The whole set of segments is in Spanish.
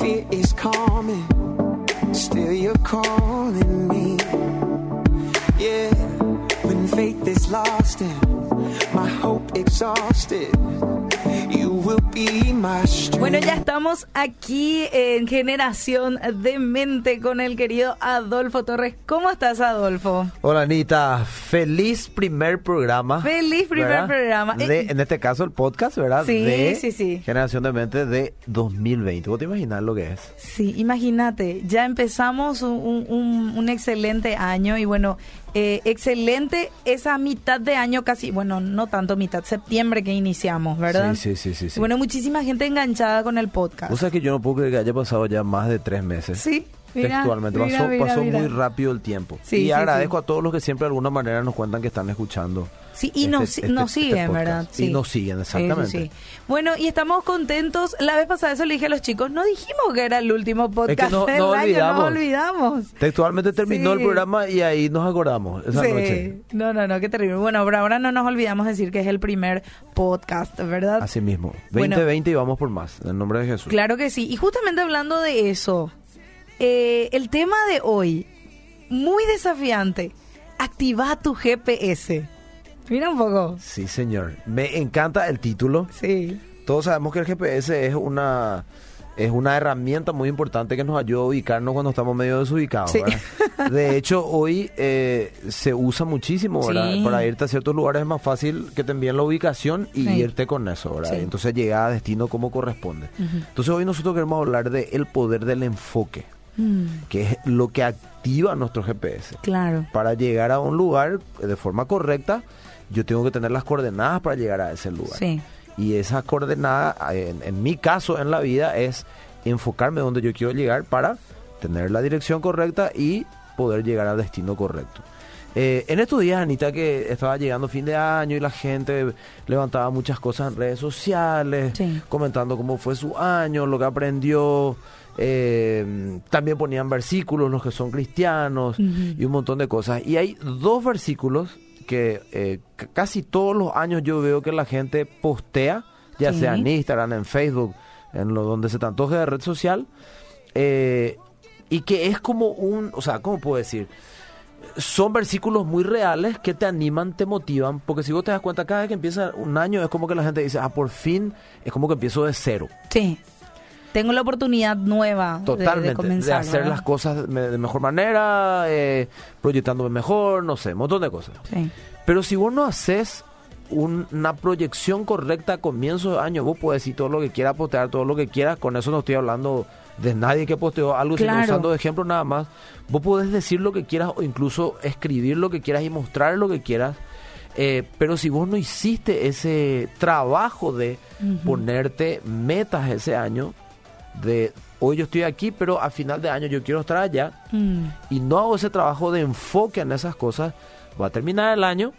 fear is calming, still you're calling me. Yeah, when faith is lost and my hope exhausted, Bueno, ya estamos aquí en Generación de Mente con el querido Adolfo Torres. ¿Cómo estás, Adolfo? Hola Anita, feliz primer programa. Feliz primer ¿verdad? programa. De, Eh, en este caso el podcast, ¿verdad? Sí, de sí, sí. Generación de Mente de 2020. ¿Vos te imaginas lo que es? Sí, imagínate, ya empezamos un- un excelente año y bueno, eh, excelente esa mitad de año casi, bueno, no tanto mitad, septiembre que iniciamos, ¿verdad? Sí, sí, sí, sí. sí. Y Bueno, muchísima gente enganchada con el podcast. Vos sabés que yo no puedo creer que haya pasado ya más de tres meses. Sí, mira, Textualmente, mira, pasó, mira, pasó muy rápido el tiempo. Sí, y sí, agradezco sí. a todos los que siempre de alguna manera nos cuentan que están escuchando. Sí, y este- nos, este- nos este siguen. ¿verdad? Y nos siguen, Sí, sí, exactamente. sí. Bueno, y estamos contentos. La vez pasada eso le dije a los chicos, no dijimos que era el último podcast no- del no año, olvidamos. nos olvidamos. Textualmente terminó Sí. el programa y ahí nos acordamos esa Sí. noche. No, no, no, qué terrible. Bueno, pero ahora no nos olvidamos decir que es el primer podcast, ¿verdad? Así mismo. Bueno. 2020 y vamos por más. En el nombre de Jesús. Claro que sí. Y justamente hablando de eso, eh, el tema de hoy, muy desafiante, activa tu GPS. Mira un poco. Sí, señor. Me encanta el título. Sí. Todos sabemos que el GPS es una es una herramienta muy importante que nos ayuda a ubicarnos cuando estamos medio desubicados. Sí. De hecho, hoy eh, se usa muchísimo ¿verdad? Sí. para irte a ciertos lugares. Es más fácil que te envíen la ubicación y Sí. irte con eso. ¿verdad? Entonces llega a destino como corresponde. Entonces hoy nosotros queremos hablar del el poder del enfoque, Mm, que es lo que activa nuestro GPS. claro. Para llegar a un lugar de forma correcta, yo tengo que tener las coordenadas para llegar a ese lugar. Sí. Y esa coordenada, en, en mi caso en la vida, es enfocarme donde yo quiero llegar para tener la dirección correcta y poder llegar al destino correcto. Eh, en estos días, Anita, que estaba llegando fin de año y la gente levantaba muchas cosas en redes sociales, Sí. comentando cómo fue su año, lo que aprendió. Eh, también ponían versículos los que son cristianos y un montón de cosas. Y hay dos versículos que eh, casi todos los años yo veo que la gente postea, ya Sí. sea en Instagram, en Facebook, en lo donde se te antoje de red social, eh, y que es como un, o sea, ¿cómo puedo decir? Son versículos muy reales que te animan, te motivan, porque si vos te das cuenta, cada vez que empieza un año es como que la gente dice, ah, por fin, es como que empiezo de cero. Sí. Tengo la oportunidad nueva de- de, Totalmente, de, comenzar. hacer ¿verdad? las cosas de mejor manera, eh, proyectándome mejor, no sé, un montón de cosas. Sí. Pero si vos no haces un- una proyección correcta a comienzo de año, vos puedes decir todo lo que quieras, postear todo lo que quieras, con eso no estoy hablando de nadie que posteó algo, sino Claro. usando de ejemplo nada más. Vos podés decir lo que quieras o incluso escribir lo que quieras y mostrar lo que quieras. eh, pero si vos no hiciste ese trabajo de ponerte metas ese año, de hoy yo estoy aquí, pero a final de año yo quiero estar allá, Mm, y no hago ese trabajo de enfoque en esas cosas, va a terminar el año,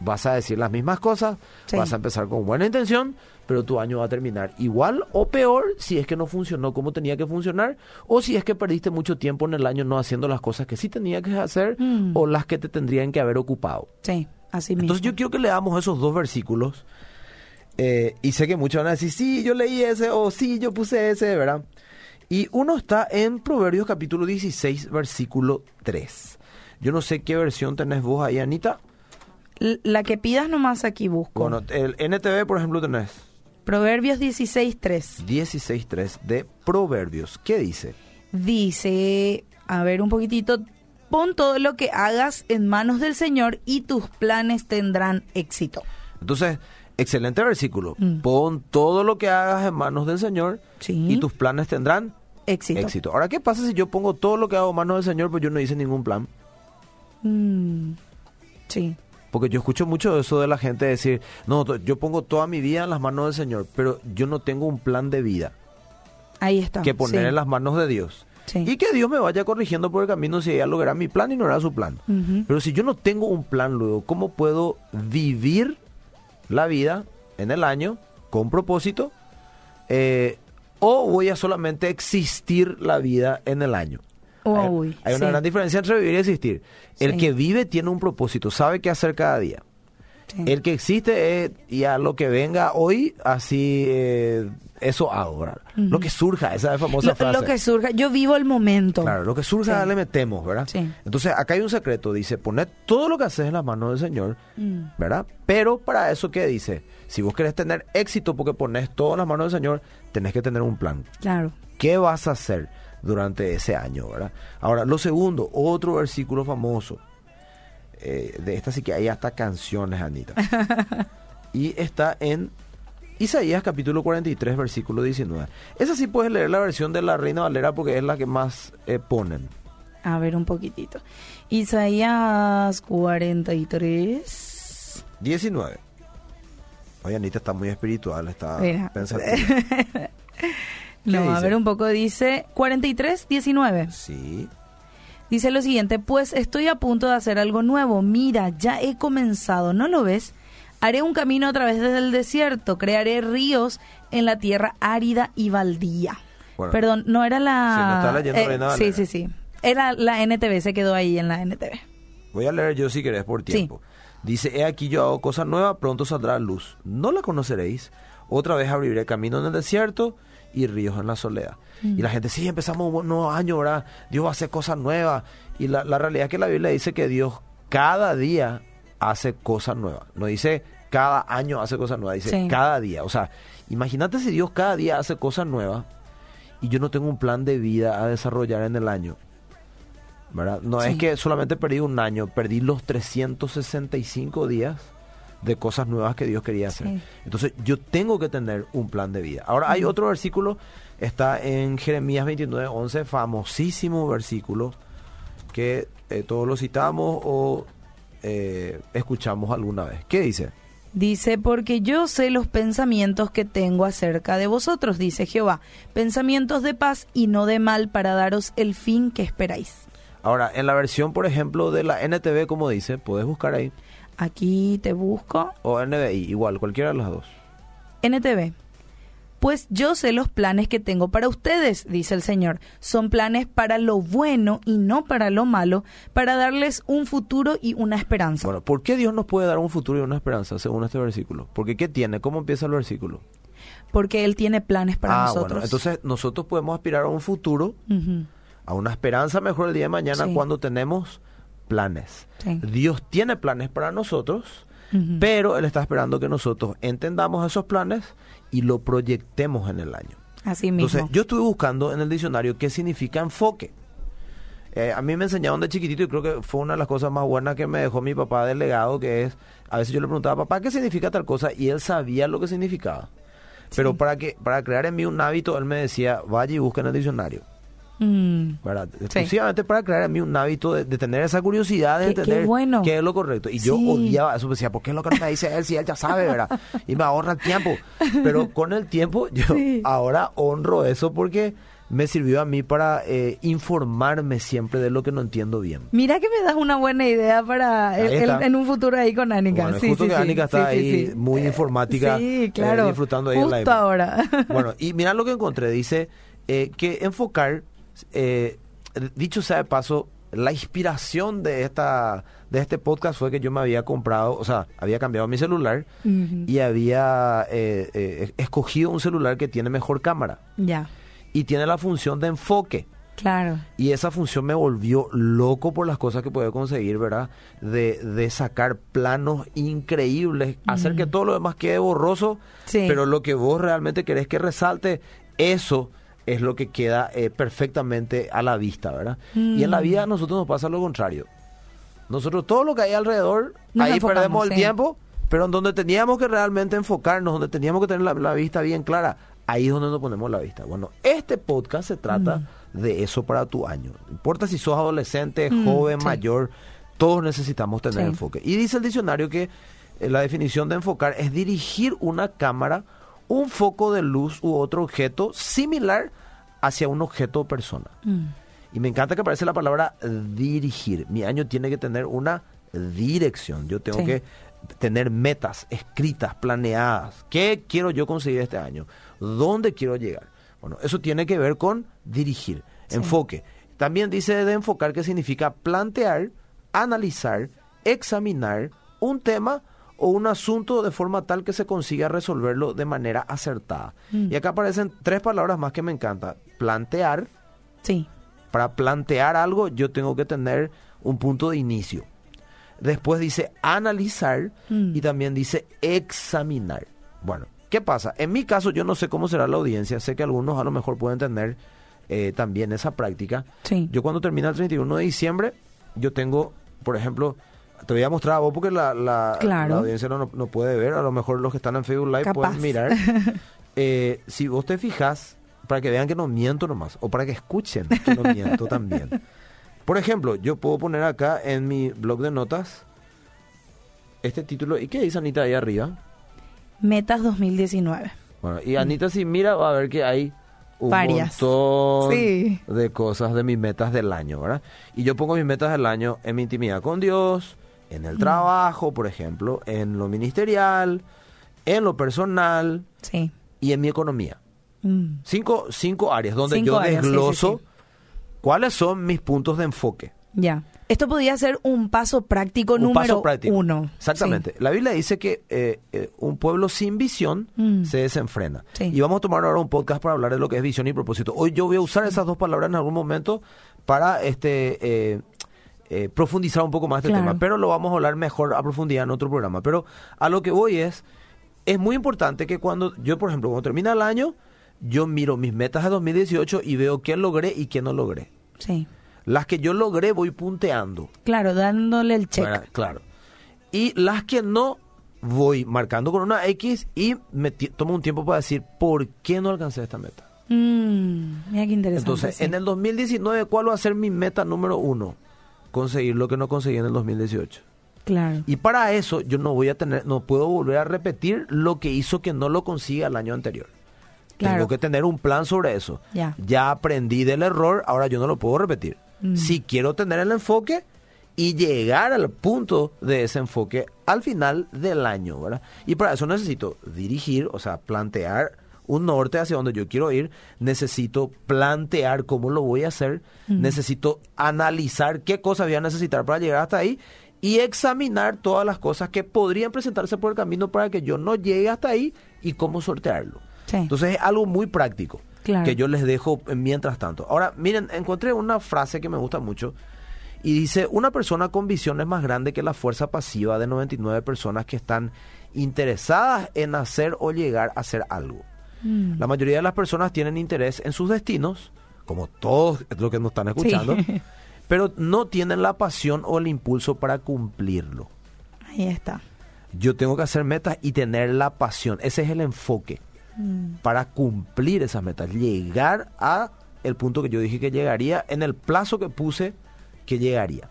vas a decir las mismas cosas, Sí. vas a empezar con buena intención, pero tu año va a terminar igual o peor si es que no funcionó como tenía que funcionar o si es que perdiste mucho tiempo en el año no haciendo las cosas que sí tenía que hacer Mm. o las que te tendrían que haber ocupado. sí, así mismo. Entonces yo quiero que leamos esos dos versículos eh, y sé que muchos van a decir, sí, yo leí ese o sí, yo puse ese, ¿verdad? Y uno está en Proverbios capítulo 16, versículo 3. Yo no sé qué versión tenés vos ahí, Anita. La que pidas nomás aquí busco. Bueno, el NTV, por ejemplo, tenés Proverbios 16.3. 16.3 de Proverbios. ¿Qué dice? Dice, a ver un poquitito, pon todo lo que hagas en manos del Señor y tus planes tendrán éxito. Entonces, excelente versículo. Mm. Pon todo lo que hagas en manos del Señor Sí. y tus planes tendrán Éxito. éxito. Ahora, ¿qué pasa si yo pongo todo lo que hago en manos del Señor, pues yo no hice ningún plan? Mm, sí. Porque yo escucho mucho eso de la gente decir, no, yo pongo toda mi vida en las manos del Señor, pero yo no tengo un plan de vida Ahí está. que poner sí. en las manos de Dios. Sí. Y que Dios me vaya corrigiendo por el camino si ella logrará mi plan y no era su plan. Pero si yo no tengo un plan luego, ¿cómo puedo vivir la vida en el año con propósito? Eh, ¿O voy a solamente existir la vida en el año? Hay- Uy, hay, una sí. gran diferencia entre vivir y existir. El Sí. que vive tiene un propósito, sabe qué hacer cada día. Sí. El que existe es, y a lo que venga hoy, así eh, eso ¿verdad? Lo que surja, esa famosa Lo, frase. lo que surja, yo vivo el momento. Claro, lo que surja Sí. le metemos, ¿verdad? Sí. Entonces, acá hay un secreto, dice, poner todo lo que haces en las manos del Señor, Mm. ¿verdad? Pero para eso, ¿qué dice? Si vos querés tener éxito porque pones todo en las manos del Señor, tenés que tener un plan. Claro. ¿Qué vas a hacer durante ese año, verdad? Ahora, lo segundo, otro versículo famoso. Eh, de esta sí que hay hasta canciones, Anita. y está en Isaías capítulo 43, versículo 19. Esa sí puedes leer la versión de la Reina Valera porque es la que más eh, ponen. A ver un poquitito. Isaías 43. 19. Oye, Anita está muy espiritual, está Mira. pensativa. No, a ver un poco, dice 43, 19. Sí. Dice lo siguiente, pues estoy a punto de hacer algo nuevo. Mira, ya he comenzado, ¿no lo ves? Haré un camino a través del desierto, crearé ríos en la tierra árida y baldía. Bueno. Perdón, no era la... Sí, no está leyendo eh, Reina Sí, sí, sí. Era la NTV, se quedó ahí en la NTV. Voy a leer yo si querés por tiempo. Dice, he aquí yo hago cosa nueva, pronto saldrá luz. No la conoceréis. Otra vez abriré camino en el desierto y ríos en la soledad. Mm. Y la gente, sí, empezamos un nuevo año, ¿verdad? Dios va a hacer cosas nuevas. Y la, la realidad es que la Biblia dice que Dios cada día hace cosas nuevas. No dice cada año hace cosas nuevas, dice Sí. cada día. O sea, imagínate si Dios cada día hace cosas nuevas y yo no tengo un plan de vida a desarrollar en el año. ¿verdad? No Sí. es que solamente perdí un año, perdí los 365 días de cosas nuevas que Dios quería hacer. Sí. Entonces yo tengo que tener un plan de vida. Ahora hay otro versículo, está en Jeremías 29, 11, famosísimo versículo que eh, todos lo citamos o eh, escuchamos alguna vez. ¿Qué dice? Dice, porque yo sé los pensamientos que tengo acerca de vosotros, dice Jehová, pensamientos de paz y no de mal para daros el fin que esperáis. Ahora, en la versión, por ejemplo, de la NTV, como dice, puedes buscar ahí, Aquí te busco. o NBI, igual, cualquiera de las dos. NTV. Pues yo sé los planes que tengo para ustedes, dice el Señor. Son planes para lo bueno y no para lo malo, para darles un futuro y una esperanza. Bueno, ¿por qué Dios nos puede dar un futuro y una esperanza según este versículo? Porque ¿qué tiene? ¿Cómo empieza el versículo? Porque Él tiene planes para ah, nosotros. bueno, entonces nosotros podemos aspirar a un futuro, a una esperanza mejor el día de mañana Sí. cuando tenemos planes. Sí. Dios tiene planes para nosotros, pero Él está esperando que nosotros entendamos esos planes y lo proyectemos en el año. Así mismo. Entonces, yo estuve buscando en el diccionario qué significa enfoque. Eh, a mí me enseñaron de chiquitito y creo que fue una de las cosas más buenas que me dejó mi papá del legado, que es, a veces yo le preguntaba, papá, ¿qué significa tal cosa? Y él sabía lo que significaba. Pero para que para crear en mí un hábito, él me decía, vaya y busca en el diccionario. Mm. ¿verdad? Exclusivamente para crear en mí un hábito de, de tener esa curiosidad de Qué- qué entender bueno. qué es lo correcto. Y yo odiaba eso, decía, ¿por qué es lo que me dice él si él ya sabe, verdad? Y me ahorra el tiempo. Pero con el tiempo yo Sí. ahora honro eso porque me sirvió a mí para eh, informarme siempre de lo que no entiendo bien. Mira que me das una buena idea para el- en un futuro ahí con Anika. Bueno, sí, justo sí, que. Anika está Sí, ahí muy Eh, informática, eh, claro. disfrutando ahí en la Justo iPad. ahora. Bueno, y mira lo que encontré. Dice eh, que enfocar, eh, dicho sea de paso, la inspiración de esta de este podcast fue que yo me había comprado, o sea, había cambiado mi celular y había eh, eh, escogido un celular que tiene mejor cámara Ya, y tiene la función de enfoque. claro. Y esa función me volvió loco por las cosas que puede conseguir, ¿verdad? De, de sacar planos increíbles, hacer que todo lo demás quede borroso, Sí. pero lo que vos realmente querés que resalte, eso es lo que queda eh, perfectamente a la vista, ¿verdad? Y en la Mm. vida a nosotros nos pasa lo contrario. Nosotros todo lo que hay alrededor, Nos ahí perdemos el tiempo, pero en donde teníamos que realmente enfocarnos, donde teníamos que tener la, la vista bien clara, ahí es donde nos ponemos la vista. Bueno, este podcast se trata Mm. de eso para tu año. No importa si sos adolescente, Mm, joven, sí. mayor, todos necesitamos tener Sí. enfoque. Y dice el diccionario que eh, la definición de enfocar es dirigir una cámara, un foco de luz u otro objeto similar hacia un objeto o persona. Mm. Y me encanta que aparece la palabra dirigir. Mi año tiene que tener una dirección. Yo tengo Sí. que tener metas escritas, planeadas. ¿Qué quiero yo conseguir este año? ¿Dónde quiero llegar? Bueno, eso tiene que ver con dirigir, Sí. enfoque. También dice de enfocar que significa plantear, analizar, examinar un tema o un asunto de forma tal que se consiga resolverlo de manera acertada. Mm. Y acá aparecen tres palabras más que me encanta. Plantear. Sí. Para plantear algo yo tengo que tener un punto de inicio. Después dice analizar Mm. y también dice examinar. Bueno, ¿qué pasa? En mi caso yo no sé cómo será la audiencia, sé que algunos a lo mejor pueden tener eh, también esa práctica. Sí. Yo cuando termina el 31 de diciembre, yo tengo, por ejemplo, te voy a mostrar a vos porque la, la, Claro. la audiencia no, no puede ver, a lo mejor los que están en Facebook Live Capaz. pueden mirar. Eh, si vos te fijas, para que vean que no miento nomás, o para que escuchen que no miento también. Por ejemplo, yo puedo poner acá en mi blog de notas este título. ¿Y qué dice Anita ahí arriba? Metas 2019. Bueno, y Anita si mira va a ver que hay un Varias. montón Sí. de cosas de mis metas del año, ¿verdad? Y yo pongo mis metas del año en mi intimidad con Dios, en el trabajo, por ejemplo, en lo ministerial, en lo personal Sí. y en mi economía. Mm. Cinco, cinco áreas donde Cinco yo áreas, sí, sí, desgloso sí. cuáles son mis puntos de enfoque. Ya. Esto podría ser un paso práctico Un número paso práctico. uno. Exactamente. La Biblia dice que eh, eh, un pueblo sin visión Mm. se desenfrena. Sí. Y vamos a tomar ahora un podcast para hablar de lo que es visión y propósito. Hoy yo voy a usar esas dos palabras en algún momento para este eh, eh, profundizar un poco más este Claro. tema. Pero lo vamos a hablar mejor a profundidad en otro programa. Pero a lo que voy es, es muy importante que cuando yo, por ejemplo, cuando termina el año, yo miro mis metas de 2018 y veo qué logré y qué no logré. Sí. Las que yo logré voy punteando. Claro, dándole el check. Claro. Y las que no, voy marcando con una X y me tomo un tiempo para decir por qué no alcancé esta meta. Mm, mira qué interesante. Entonces, sí. en el 2019, ¿cuál va a ser mi meta número uno? Conseguir lo que no conseguí en el 2018. Claro. Y para eso yo no voy a tener, no puedo volver a repetir lo que hizo que no lo consiga el año anterior. Claro. Tengo que tener un plan sobre eso. Ya. aprendí del error, ahora yo no lo puedo repetir. Mm. Si quiero tener el enfoque y llegar al punto de ese enfoque al final del año, ¿verdad? Y para eso necesito dirigir, o sea, plantear un norte hacia donde yo quiero ir, necesito plantear cómo lo voy a hacer, necesito analizar qué cosas voy a necesitar para llegar hasta ahí y examinar todas las cosas que podrían presentarse por el camino para que yo no llegue hasta ahí y cómo sortearlo. Sí. Entonces es algo muy práctico Claro. que yo les dejo mientras tanto. Ahora, miren, encontré una frase que me gusta mucho y dice, una persona con visión es más grande que la fuerza pasiva de 99 personas que están interesadas en hacer o llegar a hacer algo. Mm. La mayoría de las personas tienen interés en sus destinos, como todos los que nos están escuchando, Sí. pero no tienen la pasión o el impulso para cumplirlo. Ahí está. Yo tengo que hacer metas y tener la pasión. Ese es el enfoque Mm. para cumplir esas metas, llegar a el punto que yo dije que llegaría en el plazo que puse que llegaría.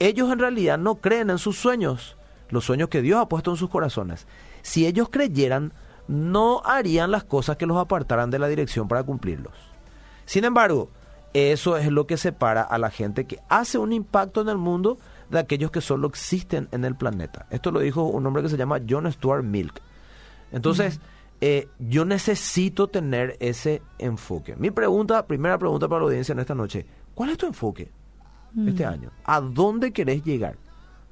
Ellos en realidad no creen en sus sueños, los sueños que Dios ha puesto en sus corazones. Si ellos creyeran, no harían las cosas que los apartaran de la dirección para cumplirlos. Sin embargo, eso es lo que separa a la gente que hace un impacto en el mundo de aquellos que solo existen en el planeta. Esto lo dijo un hombre que se llama John Stuart Milk. Entonces, eh, yo necesito tener ese enfoque. Mi pregunta, primera pregunta para la audiencia en esta noche, ¿cuál es tu enfoque este año? ¿A dónde querés llegar?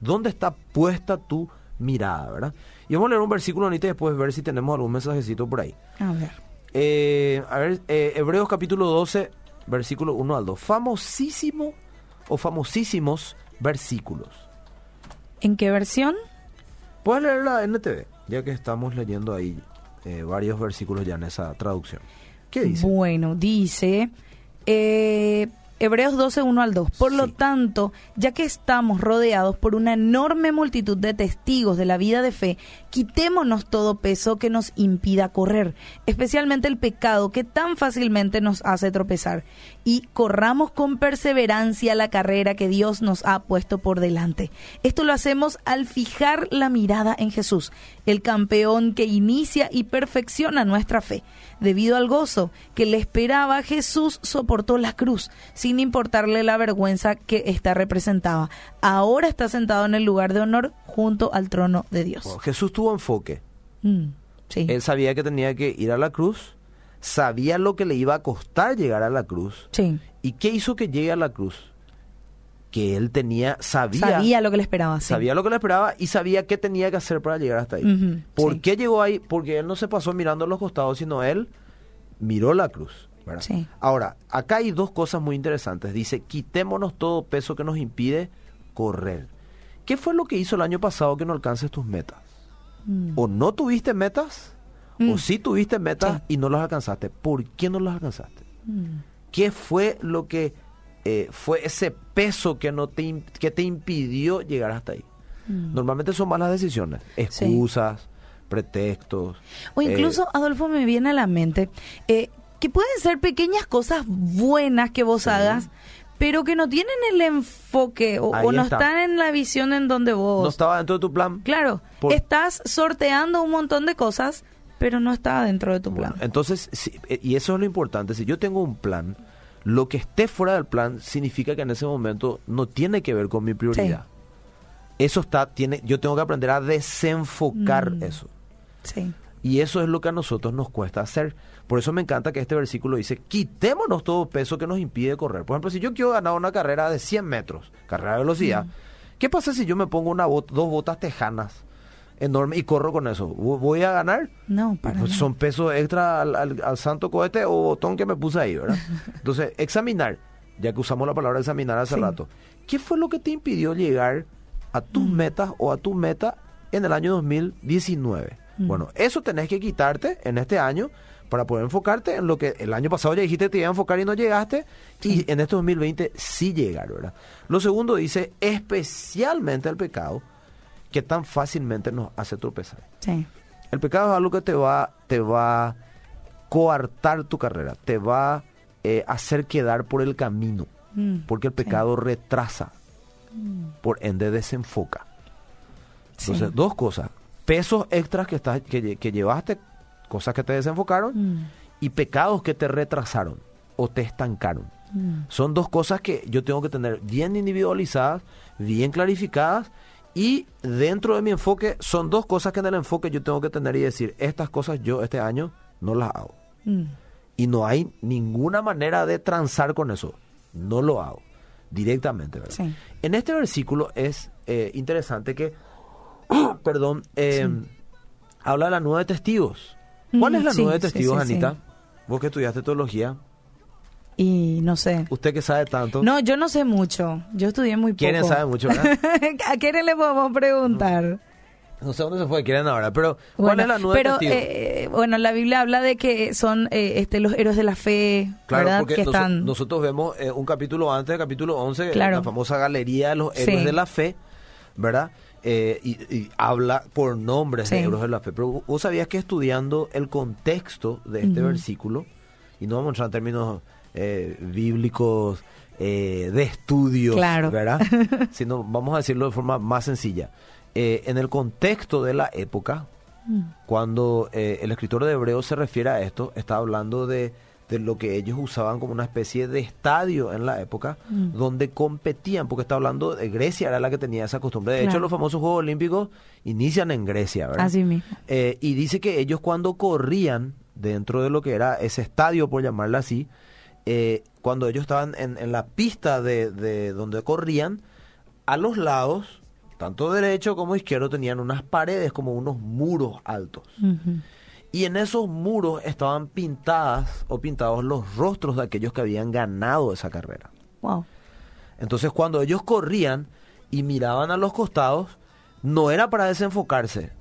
¿Dónde está puesta tu mirada, verdad? Y vamos a leer un versículo ahorita y después ver si tenemos algún mensajecito por ahí. A ver. Eh, a ver, eh, Hebreos capítulo 12, versículo 1 al 2. Famosísimo o famosísimos versículos. ¿En qué versión? Puedes leer la NTV, ya que estamos leyendo ahí eh, varios versículos ya en esa traducción. ¿Qué dice? Bueno, dice eh, Hebreos 12, 1 al 2. Por lo tanto, ya que estamos rodeados por una enorme multitud de testigos de la vida de fe, quitémonos todo peso que nos impida correr, especialmente el pecado que tan fácilmente nos hace tropezar, y corramos con perseverancia la carrera que Dios nos ha puesto por delante. Esto lo hacemos al fijar la mirada en Jesús, el campeón que inicia y perfecciona nuestra fe. Debido al gozo que le esperaba, Jesús soportó la cruz, sin importarle la vergüenza que ésta representaba. Ahora está sentado en el lugar de honor junto al trono de Dios. Jesús tuvo enfoque. Mm, sí. Él sabía que tenía que ir a la cruz, sabía lo que le iba a costar llegar a la cruz. sí. ¿Y qué hizo que llegue a la cruz? que él tenía, sabía, Sabía lo que le esperaba. sí. sabía lo que le esperaba y sabía qué tenía que hacer para llegar hasta ahí. ¿Por sí. qué llegó ahí? Porque él no se pasó mirando a los costados, sino él miró la cruz. Sí. Ahora, acá hay dos cosas muy interesantes. Dice, quitémonos todo peso que nos impide correr. ¿Qué fue lo que hizo el año pasado que no alcances tus metas? Mm. O no tuviste metas, Mm. o sí tuviste metas Sí. y no las alcanzaste. ¿Por qué no las alcanzaste? Mm. ¿Qué fue lo que eh, fue ese peso que no te que te impidió llegar hasta ahí? Mm. Normalmente son malas decisiones, excusas, pretextos. O eh, incluso, Adolfo, me viene a la mente eh, que pueden ser pequeñas cosas buenas que vos Sí. hagas, pero que no tienen el enfoque o, no está. están en la visión en donde vos... no estaba dentro de tu plan. Claro, Por- estás sorteando un montón de cosas, pero no está dentro de tu plan. Bueno, entonces, si- eh, y eso es lo importante, si yo tengo un plan, lo que esté fuera del plan significa que en ese momento no tiene que ver con mi prioridad. Eso está, tiene, yo tengo que aprender a desenfocar Mm. eso. Sí. Y eso es lo que a nosotros nos cuesta hacer. Por eso me encanta que este versículo dice, quitémonos todo peso que nos impide correr. Por ejemplo, si yo quiero ganar una carrera de 100 metros, carrera de velocidad, ¿qué pasa si yo me pongo una bot- dos botas tejanas enormes y corro con eso? ¿Vo- ¿Voy a ganar? No, para Pues son pesos extra al, al- al santo cohete o botón que me puse ahí, ¿verdad? Entonces, examinar, ya que usamos la palabra examinar hace Sí. rato, ¿qué fue lo que te impidió llegar a tus Mm. metas o a tu meta en el año 2019? Mm. Bueno, eso tenés que quitarte en este año para poder enfocarte en lo que el año pasado ya dijiste que te iba a enfocar y no llegaste, y en este 2020 sí llegar, ¿verdad? Lo segundo dice, especialmente el pecado, que tan fácilmente nos hace tropezar. Sí. El pecado es algo que te va, te va a coartar tu carrera, te va a eh, hacer quedar por el camino, Mm, porque el sí. pecado retrasa, por ende desenfoca. Sí. Entonces, dos cosas, pesos extras que, estás, que, que llevaste, cosas que te desenfocaron, Mm, y pecados que te retrasaron o te estancaron. mm. Son dos cosas que yo tengo que tener bien individualizadas, bien clarificadas y dentro de mi enfoque son dos cosas que en el enfoque yo tengo que tener y decir, estas cosas yo este año no las hago. Mm. Y no hay ninguna manera de transar con eso. No lo hago directamente. ¿verdad? Sí. En este versículo es eh, interesante que, perdón, eh, habla de la nube de testigos. ¿Cuál es la sí, nube de testigos, sí, sí. Anita? Vos que estudiaste teología, Y no sé. usted que sabe tanto. No, yo no sé mucho. Yo estudié muy poco. Quieren sabe mucho. ¿A quién le podemos preguntar? No sé dónde se fue, quieren ahora, pero ¿cuál Bueno, es la nube pero, de testigos? eh, bueno, la Biblia habla de que son eh, este, los héroes de la fe, Claro, ¿verdad? porque que están... nosotros vemos eh, un capítulo antes, el capítulo 11, Claro. la famosa galería de los héroes de la fe, ¿verdad? Eh, y, y habla por nombres de Sí. héroes de la fe. Pero vos sabías que estudiando el contexto de este versículo, y no vamos a entrar en términos eh, bíblicos eh, de estudios, Claro. ¿verdad? Sino vamos a decirlo de forma más sencilla. En el contexto de la época, Mm. cuando el escritor de Hebreos se refiere a esto, está hablando de, de lo que ellos usaban como una especie de estadio en la época, Mm. donde competían, porque está hablando de Grecia, era la que tenía esa costumbre. De hecho, los famosos Juegos Olímpicos inician en Grecia, ¿verdad? Así mismo. Eh, y dice que ellos cuando corrían dentro de lo que era ese estadio, por llamarlo así, eh, cuando ellos estaban en, en la pista de, de donde corrían, a los lados, tanto derecho como izquierdo, tenían unas paredes como unos muros altos. Y en esos muros estaban pintadas o pintados los rostros de aquellos que habían ganado esa carrera. Wow. Entonces cuando ellos corrían y miraban a los costados, no era para desenfocarse,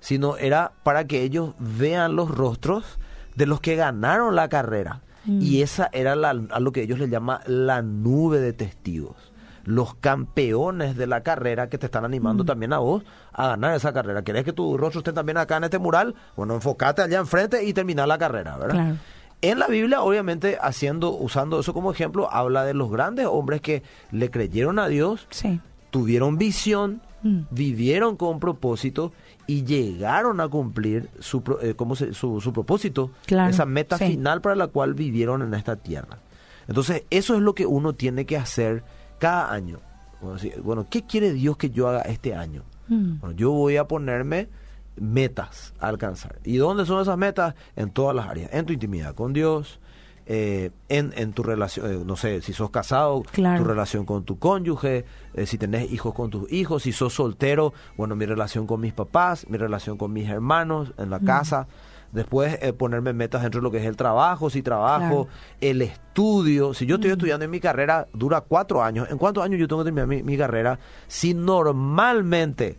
sino era para que ellos vean los rostros de los que ganaron la carrera. Mm. Y esa era la, a lo que ellos le llaman la nube de testigos. Los campeones de la carrera que te están animando Mm. también a vos a ganar esa carrera. ¿Querés que tu rostro esté también acá en este mural? Bueno, enfocate allá enfrente y terminar la carrera, ¿verdad? Claro. En la Biblia, obviamente, haciendo, usando eso como ejemplo, habla de los grandes hombres que le creyeron a Dios, Sí. tuvieron visión, Mm. vivieron con propósito y llegaron a cumplir su, eh, ¿cómo se- su, su propósito, Claro, esa meta sí. final para la cual vivieron en esta tierra. Entonces, eso es lo que uno tiene que hacer cada año. Bueno, ¿qué quiere Dios que yo haga este año? Mm. Bueno, yo voy a ponerme metas a alcanzar. ¿Y dónde son esas metas? En todas las áreas. En tu intimidad con Dios, eh, en, en tu relación, eh, no sé, si sos casado, Claro. tu relación con tu cónyuge, eh, si tenés hijos con tus hijos, si sos soltero, bueno, mi relación con mis papás, mi relación con mis hermanos en la casa. Después eh, ponerme metas dentro de lo que es el trabajo, si trabajo, Claro. el estudio. Si yo estoy estudiando en mi carrera, dura cuatro años. ¿En cuántos años yo tengo que terminar mi, mi carrera? Si normalmente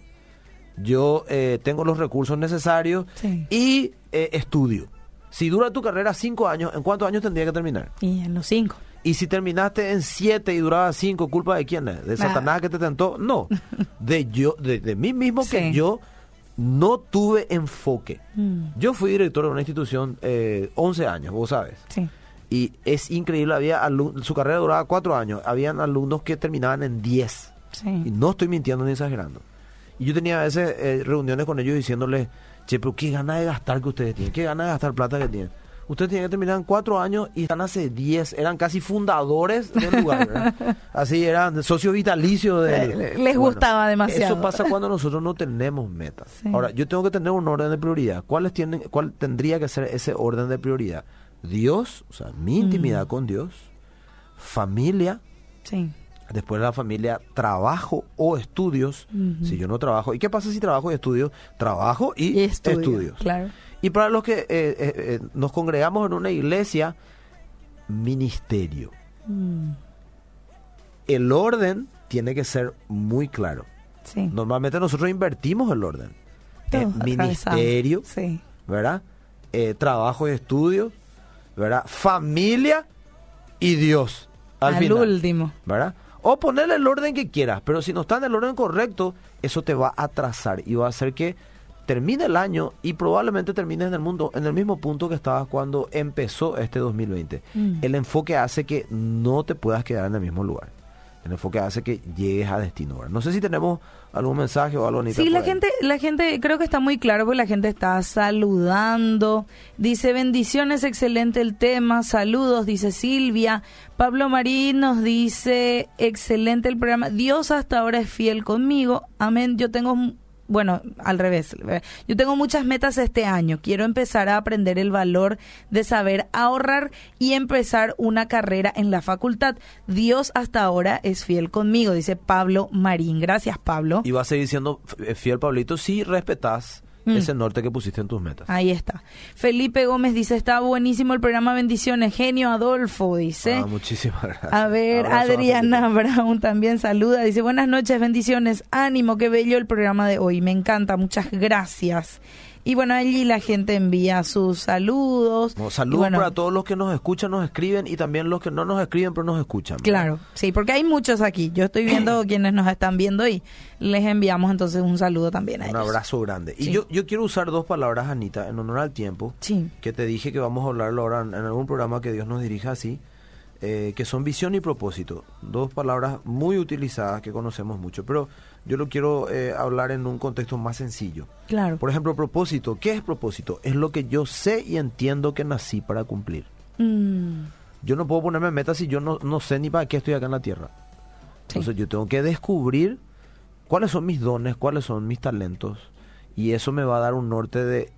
yo eh, tengo los recursos necesarios Sí. y eh, estudio. Si dura tu carrera cinco años, ¿en cuántos años tendría que terminar? Y en los cinco. Y si terminaste en siete y duraba cinco, ¿culpa de quién es? ¿De. Satanás que te tentó? No. De yo, de, de mí mismo que yo no tuve enfoque. Mm, Yo fui director de una institución eh, 11 años, vos sabes. sí. Y es increíble, había su carrera duraba cuatro años, habían alumnos que terminaban en 10. Y Sí. no estoy mintiendo ni exagerando. Y yo tenía a veces eh, reuniones con ellos diciéndoles, che, pero qué ganas de gastar que ustedes tienen, qué ganas de gastar plata que tienen. Ustedes tienen que terminar en cuatro años y están hace 10, eran casi fundadores del lugar, ¿verdad? Así eran socios vitalicios de les gustaba demasiado. Eso pasa cuando nosotros no tenemos metas. Sí. Ahora, yo tengo que tener un orden de prioridad. ¿Cuáles tienen, ¿Cuál tendría que ser ese orden de prioridad? Dios, o sea, mi Mm. intimidad con Dios, familia, Sí. Después de la familia, trabajo o estudios. Si yo no trabajo. ¿Y qué pasa si trabajo y estudio? Trabajo y, Y estudio, estudios. claro. Y para los que eh, eh, eh, nos congregamos en una iglesia, ministerio. Mm, El orden tiene que ser muy claro. sí. Normalmente nosotros invertimos el orden. Eh, ministerio, Sí. ¿verdad? Eh, trabajo y estudio, ¿verdad? Familia y Dios. Al, Al final. último. ¿verdad? O ponerle el orden que quieras, pero si no está en el orden correcto, eso te va a atrasar y va a hacer que termine el año y probablemente termines en el mundo en el mismo punto que estabas cuando empezó este 2020. Mm. El enfoque hace que no te puedas quedar en el mismo lugar. El enfoque hace que llegues a destino. No sé si tenemos algún mensaje o algo Anita, Sí, la gente, la gente, creo que está muy claro porque la gente está saludando. Dice, bendiciones, excelente el tema. Saludos, dice Silvia. Pablo Marín nos dice, excelente el programa. Dios hasta ahora es fiel conmigo. Amén. Yo tengo, bueno, al revés. Yo tengo muchas metas este año. Quiero empezar a aprender el valor de saber ahorrar y empezar una carrera en la facultad. Dios hasta ahora es fiel conmigo, dice Pablo Marín. Gracias, Pablo. Y va a seguir siendo f- fiel, Pablito, si respetas Mm. ese norte que pusiste en tus metas. Ahí está. Felipe Gómez dice, está buenísimo el programa Bendiciones. Genio Adolfo, dice. Ah, muchísimas gracias. A ver, Abrazo Adriana. Brown también saluda. Dice, buenas noches, bendiciones. Ánimo, qué bello el programa de hoy. Me encanta, muchas gracias. Y bueno, allí la gente envía sus saludos. Saludos bueno, para todos los que nos escuchan, nos escriben y también los que no nos escriben pero nos escuchan. ¿verdad? Claro, sí, porque hay muchos aquí. Yo estoy viendo quienes nos están viendo y les enviamos entonces un saludo también a Un ellos. abrazo grande. Y yo, yo quiero usar dos palabras, Anita, en honor al tiempo, Sí. que te dije que vamos a hablarlo ahora en, en algún programa que Dios nos dirija así, eh, que son visión y propósito. Dos palabras muy utilizadas que conocemos mucho, pero yo lo quiero eh, hablar en un contexto más sencillo. Claro. Por ejemplo, propósito. ¿Qué es propósito? Es lo que yo sé y entiendo que nací para cumplir. Mm, Yo no puedo ponerme metas si yo no, no sé ni para qué estoy acá en la tierra. Sí. Entonces yo tengo que descubrir cuáles son mis dones, cuáles son mis talentos. Y eso me va a dar un norte de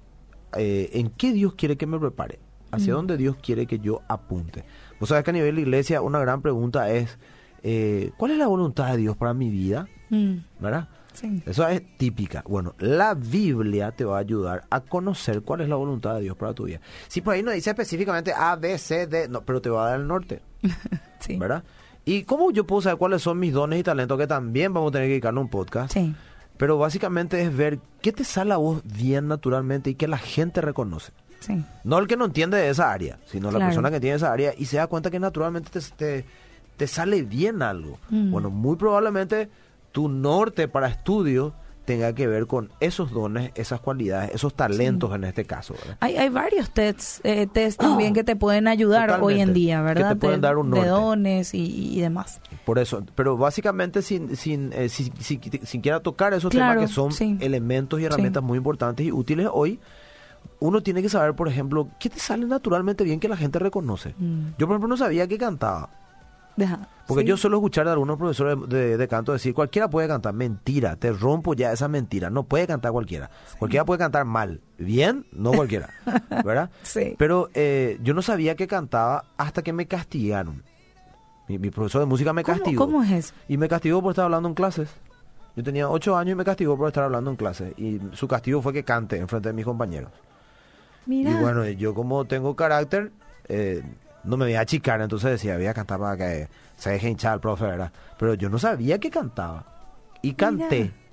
eh, en qué Dios quiere que me prepare. Hacia Mm. dónde Dios quiere que yo apunte. Vos sabés que a nivel de iglesia una gran pregunta es, eh, ¿cuál es la voluntad de Dios para mi vida? Mm, ¿Verdad? sí. Eso es típica. Bueno, la Biblia te va a ayudar a conocer cuál es la voluntad de Dios para tu vida. Si por ahí no dice específicamente A, B, C, D, no, pero te va a dar el norte, Sí. ¿verdad? ¿Y cómo yo puedo saber cuáles son mis dones y talentos? Que también vamos a tener que dedicarle un podcast. Sí. Pero básicamente es ver qué te sale a vos bien naturalmente y que la gente reconoce. Sí. No el que no entiende de esa área, sino la persona que tiene esa área y se da cuenta que naturalmente te, te, te sale bien algo. Mm. Bueno, muy probablemente tu norte para estudio tenga que ver con esos dones, esas cualidades, esos talentos en este caso. ¿verdad? Hay, hay varios tests, eh, test también que te pueden ayudar Totalmente. hoy en día, Que ¿verdad? te pueden de, dar un de norte. dones y, y demás. Por eso, pero básicamente sin, sin, eh, si, si, sin quiera tocar esos Claro, temas que son sí. elementos y herramientas muy importantes y útiles hoy, uno tiene que saber, por ejemplo, qué te sale naturalmente bien que la gente reconoce. Mm. Yo, por ejemplo, no sabía que cantaba. Deja, Porque sí. yo suelo escuchar de algunos profesores de, de canto decir, cualquiera puede cantar. Mentira, te rompo ya esa mentira. No puede cantar cualquiera. Cualquiera puede cantar mal. Bien, no cualquiera. ¿Verdad? Sí. Pero eh, yo no sabía que cantaba hasta que me castigaron. Mi, mi profesor de música me ¿Cómo- castigó. cómo es eso? Y me castigó por estar hablando en clases. Yo tenía ocho años y me castigó por estar hablando en clases. Y su castigo fue que cante en frente de mis compañeros. Mira. Y bueno, yo como tengo carácter, eh, no me voy a achicar, entonces decía, voy a cantar para que se deje hinchar al profe, ¿verdad? Pero yo no sabía que cantaba. Y canté. Mira.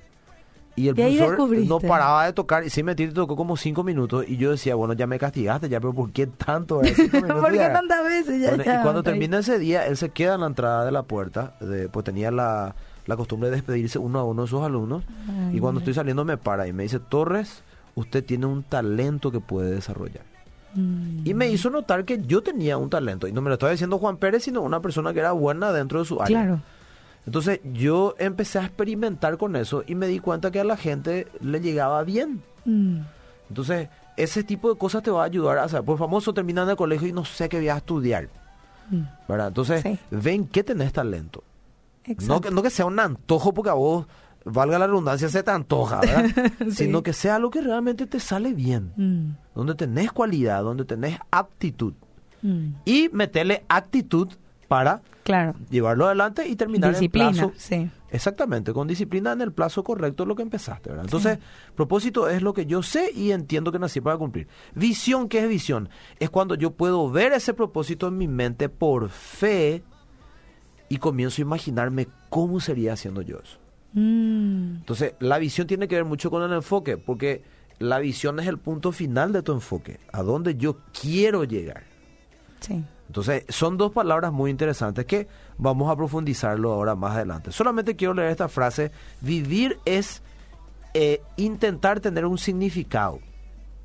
Y el profesor no paraba de tocar, y sin mentir tocó como cinco minutos, y yo decía, bueno, ya me castigaste, ya, pero ¿por qué tanto? ¿Por qué ya? tantas veces? Ya, Bueno, ya, y cuando termina ese día, él se queda en la entrada de la puerta, de, pues tenía la, la costumbre de despedirse uno a uno de sus alumnos, Ay, y cuando estoy saliendo me para y me dice, Torres, usted tiene un talento que puede desarrollar. Mm. Y me hizo notar que yo tenía un talento. Y no me lo estaba diciendo Juan Pérez, sino una persona que era buena dentro de su área. Claro. Entonces yo empecé a experimentar con eso y me di cuenta que a la gente le llegaba bien. Mm. Entonces ese tipo de cosas te va a ayudar a saber. Por famoso terminan el colegio y no sé qué voy a estudiar. Mm. ¿verdad? Entonces Sí. ven que tenés talento. No que, no que sea un antojo porque a vos, valga la redundancia, se te antoja, ¿verdad? Sí. Sino que sea algo que realmente te sale bien. Mm. Donde tenés cualidad, donde tenés aptitud. Mm. y meterle actitud para Claro. llevarlo adelante y terminar Disciplina, en plazo. sí. Exactamente, con disciplina en el plazo correcto lo que empezaste, ¿verdad? Entonces, propósito es lo que yo sé y entiendo que nací para cumplir. Visión, ¿qué es visión? Es cuando yo puedo ver ese propósito en mi mente por fe y comienzo a imaginarme cómo sería haciendo yo eso. Mm. Entonces, la visión tiene que ver mucho con el enfoque, porque la visión es el punto final de tu enfoque, a dónde yo quiero llegar. Sí. Entonces, son dos palabras muy interesantes que vamos a profundizarlo ahora más adelante. Solamente quiero leer esta frase. Vivir es eh, intentar tener un significado.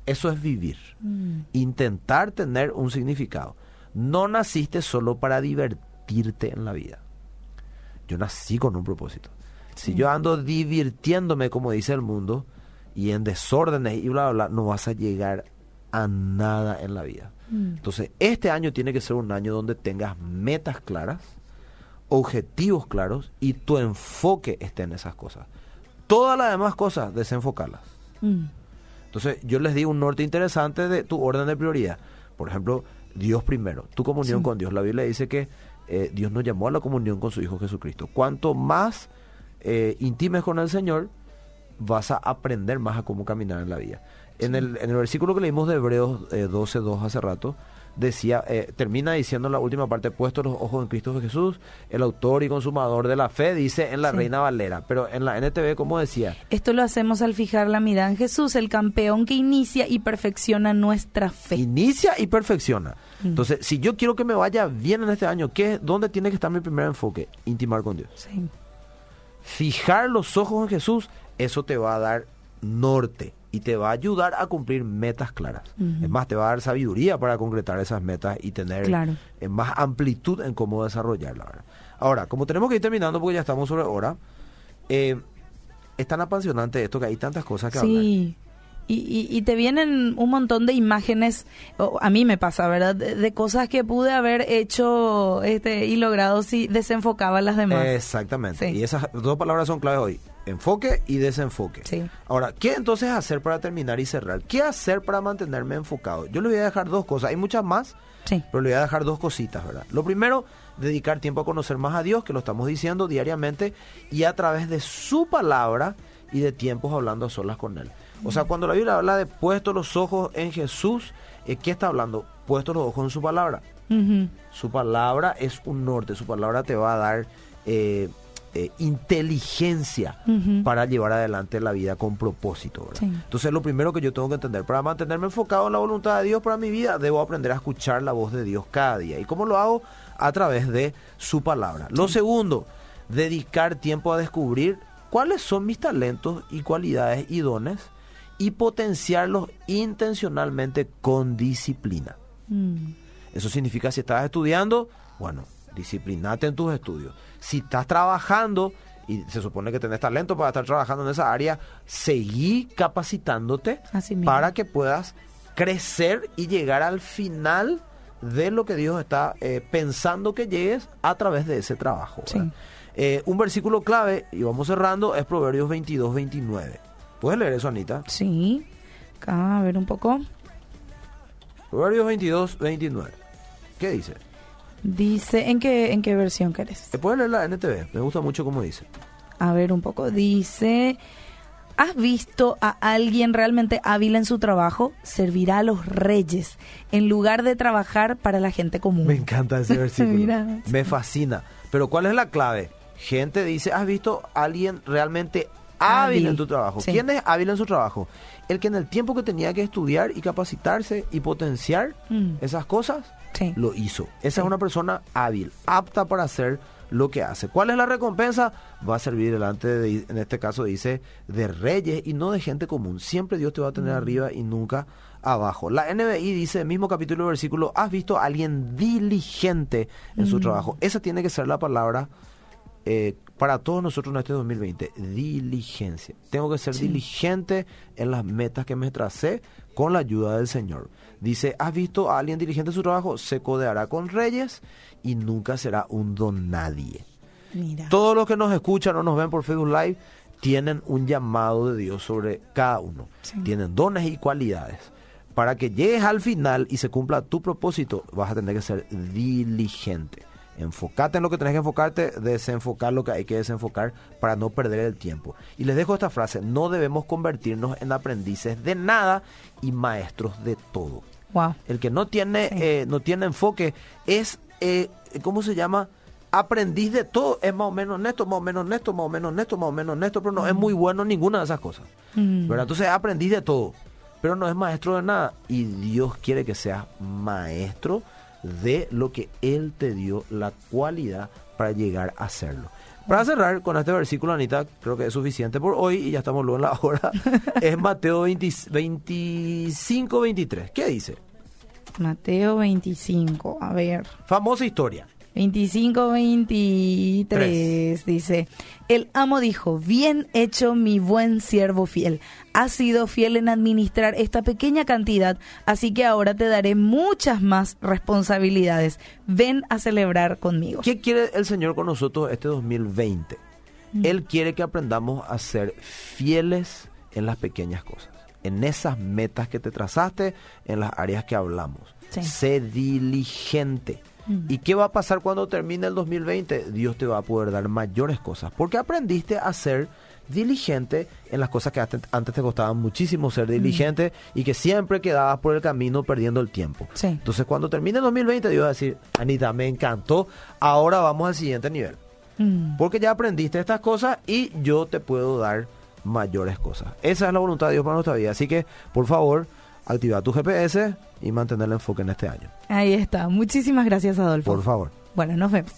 Eso es vivir. Mm. Intentar tener un significado. No naciste solo para divertirte en la vida. Yo nací con un propósito. Si yo ando divirtiéndome, como dice el mundo, y en desórdenes y bla, bla, bla, no vas a llegar a nada en la vida. Mm. Entonces, este año tiene que ser un año donde tengas metas claras, objetivos claros y tu enfoque esté en esas cosas. Todas las demás cosas, desenfocarlas. Mm. Entonces, yo les di un norte interesante de tu orden de prioridad. Por ejemplo, Dios primero, tu comunión Sí. con Dios. La Biblia dice que eh, Dios nos llamó a la comunión con su Hijo Jesucristo. Cuanto más eh, intimes con el Señor, vas a aprender más a cómo caminar en la vida. En, el, en el versículo que leímos de Hebreos eh, 12, 2 hace rato, decía, eh, termina diciendo en la última parte, puesto los ojos en Cristo Jesús, el autor y consumador de la fe, dice en la Sí. Reina Valera. Pero en la NTV, como decía? Esto lo hacemos al fijar la mirada en Jesús, el campeón que inicia y perfecciona nuestra fe. Inicia y perfecciona. Mm. Entonces, si yo quiero que me vaya bien en este año, ¿qué, ¿dónde tiene que estar mi primer enfoque? Intimar con Dios. Sí. Fijar los ojos en Jesús, eso te va a dar norte y te va a ayudar a cumplir metas claras. Es más, te va a dar sabiduría para concretar esas metas y tener Claro. eh, más amplitud en cómo desarrollarla. ¿verdad? Ahora, como tenemos que ir terminando porque ya estamos sobre hora, eh, es tan apasionante esto que hay tantas cosas que hablar. Y, y, y te vienen un montón de imágenes, a mí me pasa, ¿verdad? De, de cosas que pude haber hecho este, y logrado si desenfocaba las demás. Exactamente. Sí. Y esas dos palabras son claves hoy. Enfoque y desenfoque. Sí. Ahora, ¿qué entonces hacer para terminar y cerrar? ¿Qué hacer para mantenerme enfocado? Yo le voy a dejar dos cosas. Hay muchas más, Sí. pero le voy a dejar dos cositas, ¿verdad? Lo primero, dedicar tiempo a conocer más a Dios, que lo estamos diciendo diariamente, y a través de su palabra y de tiempos hablando a solas con Él. O sea, cuando la Biblia habla de puesto los ojos en Jesús, eh, ¿qué está hablando? Puesto los ojos en su palabra. Su palabra es un norte, su palabra te va a dar eh, eh, inteligencia para llevar adelante la vida con propósito. Entonces lo primero que yo tengo que entender, para mantenerme enfocado en la voluntad de Dios para mi vida, debo aprender a escuchar la voz de Dios cada día. ¿Y cómo lo hago? A través de su palabra. Lo segundo, dedicar tiempo a descubrir cuáles son mis talentos y cualidades y dones y potenciarlos intencionalmente con disciplina. Mm. Eso significa si estás estudiando, bueno, disciplinate en tus estudios. Si estás trabajando y se supone que tenés talento para estar trabajando en esa área, seguí capacitándote Así para que puedas crecer y llegar al final de lo que Dios está eh, pensando que llegues a través de ese trabajo. Eh, un versículo clave, y vamos cerrando, es Proverbios 22, 29. ¿Puedes leer eso, Anita? Sí. Acá, a ver un poco. Proverbios 22, 29. ¿Qué dice? Dice, ¿en qué, en qué versión querés? Eh, ¿Puedes leer la NTV? Me gusta mucho cómo dice. A ver un poco. Dice, ¿has visto a alguien realmente hábil en su trabajo? Servirá a los reyes en lugar de trabajar para la gente común. Me encanta ese versículo. Mira. Me fascina. Pero ¿cuál es la clave? Gente dice, ¿has visto a alguien realmente hábil, en tu trabajo? Sí. ¿Quién es hábil en su trabajo? El que en el tiempo que tenía que estudiar y capacitarse y potenciar Mm. esas cosas, Sí. lo hizo. Esa Sí. es una persona hábil, apta para hacer lo que hace. ¿Cuál es la recompensa? Va a servir delante, de, en este caso dice, de reyes y no de gente común. Siempre Dios te va a tener Mm. arriba y nunca abajo. La NBI dice, mismo capítulo versículo, ¿has visto a alguien diligente en su Mm. trabajo? Esa tiene que ser la palabra eh, para todos nosotros en este 2020, diligencia. Tengo que ser Sí. diligente en las metas que me tracé con la ayuda del Señor. Dice, ¿has visto a alguien diligente en su trabajo? Se codeará con reyes y nunca será un don nadie. Mira. Todos los que nos escuchan o nos ven por Facebook Live tienen un llamado de Dios sobre cada uno. Sí. Tienen dones y cualidades. Para que llegues al final y se cumpla tu propósito, vas a tener que ser diligente. Enfocate en lo que tenés que enfocarte, desenfocar lo que hay que desenfocar para no perder el tiempo. Y les dejo esta frase, no debemos convertirnos en aprendices de nada y maestros de todo. Wow. El que no tiene, Sí. eh, no tiene enfoque es, eh, ¿cómo se llama? Aprendiz de todo. Es más o menos esto, más o menos esto, más o menos esto, más o menos esto, pero no es muy bueno en ninguna de esas cosas. Mm. ¿verdad? Entonces es aprendiz de todo, pero no es maestro de nada. Y Dios quiere que seas maestro de lo que Él te dio la cualidad para llegar a hacerlo. Para cerrar con este versículo, Anita, creo que es suficiente por hoy y ya estamos luego en la hora. es Mateo 20 25, 23. ¿Qué dice? Mateo 25. A ver. Famosa historia. 25, 23 dice, el amo dijo, bien hecho mi buen siervo fiel, has sido fiel en administrar esta pequeña cantidad, así que ahora te daré muchas más responsabilidades, ven a celebrar conmigo. ¿Qué quiere el Señor con nosotros este 2020? Él quiere que aprendamos a ser fieles en las pequeñas cosas, en esas metas que te trazaste, en las áreas que hablamos. Sí. Sé diligente. Mm. ¿Y qué va a pasar cuando termine el 2020? Dios te va a poder dar mayores cosas, porque aprendiste a ser diligente en las cosas que antes te costaban muchísimo ser diligente y que siempre quedabas por el camino perdiendo el tiempo. Sí. Entonces cuando termine el 2020 Dios va a decir, Anita, me encantó, ahora vamos al siguiente nivel. Mm. Porque ya aprendiste estas cosas y yo te puedo dar mayores cosas. Esa es la voluntad de Dios para nuestra vida. Así que, por favor, activa tu GPS y mantener el enfoque en este año. Ahí está. Muchísimas gracias, Adolfo. Por favor. Bueno, nos vemos.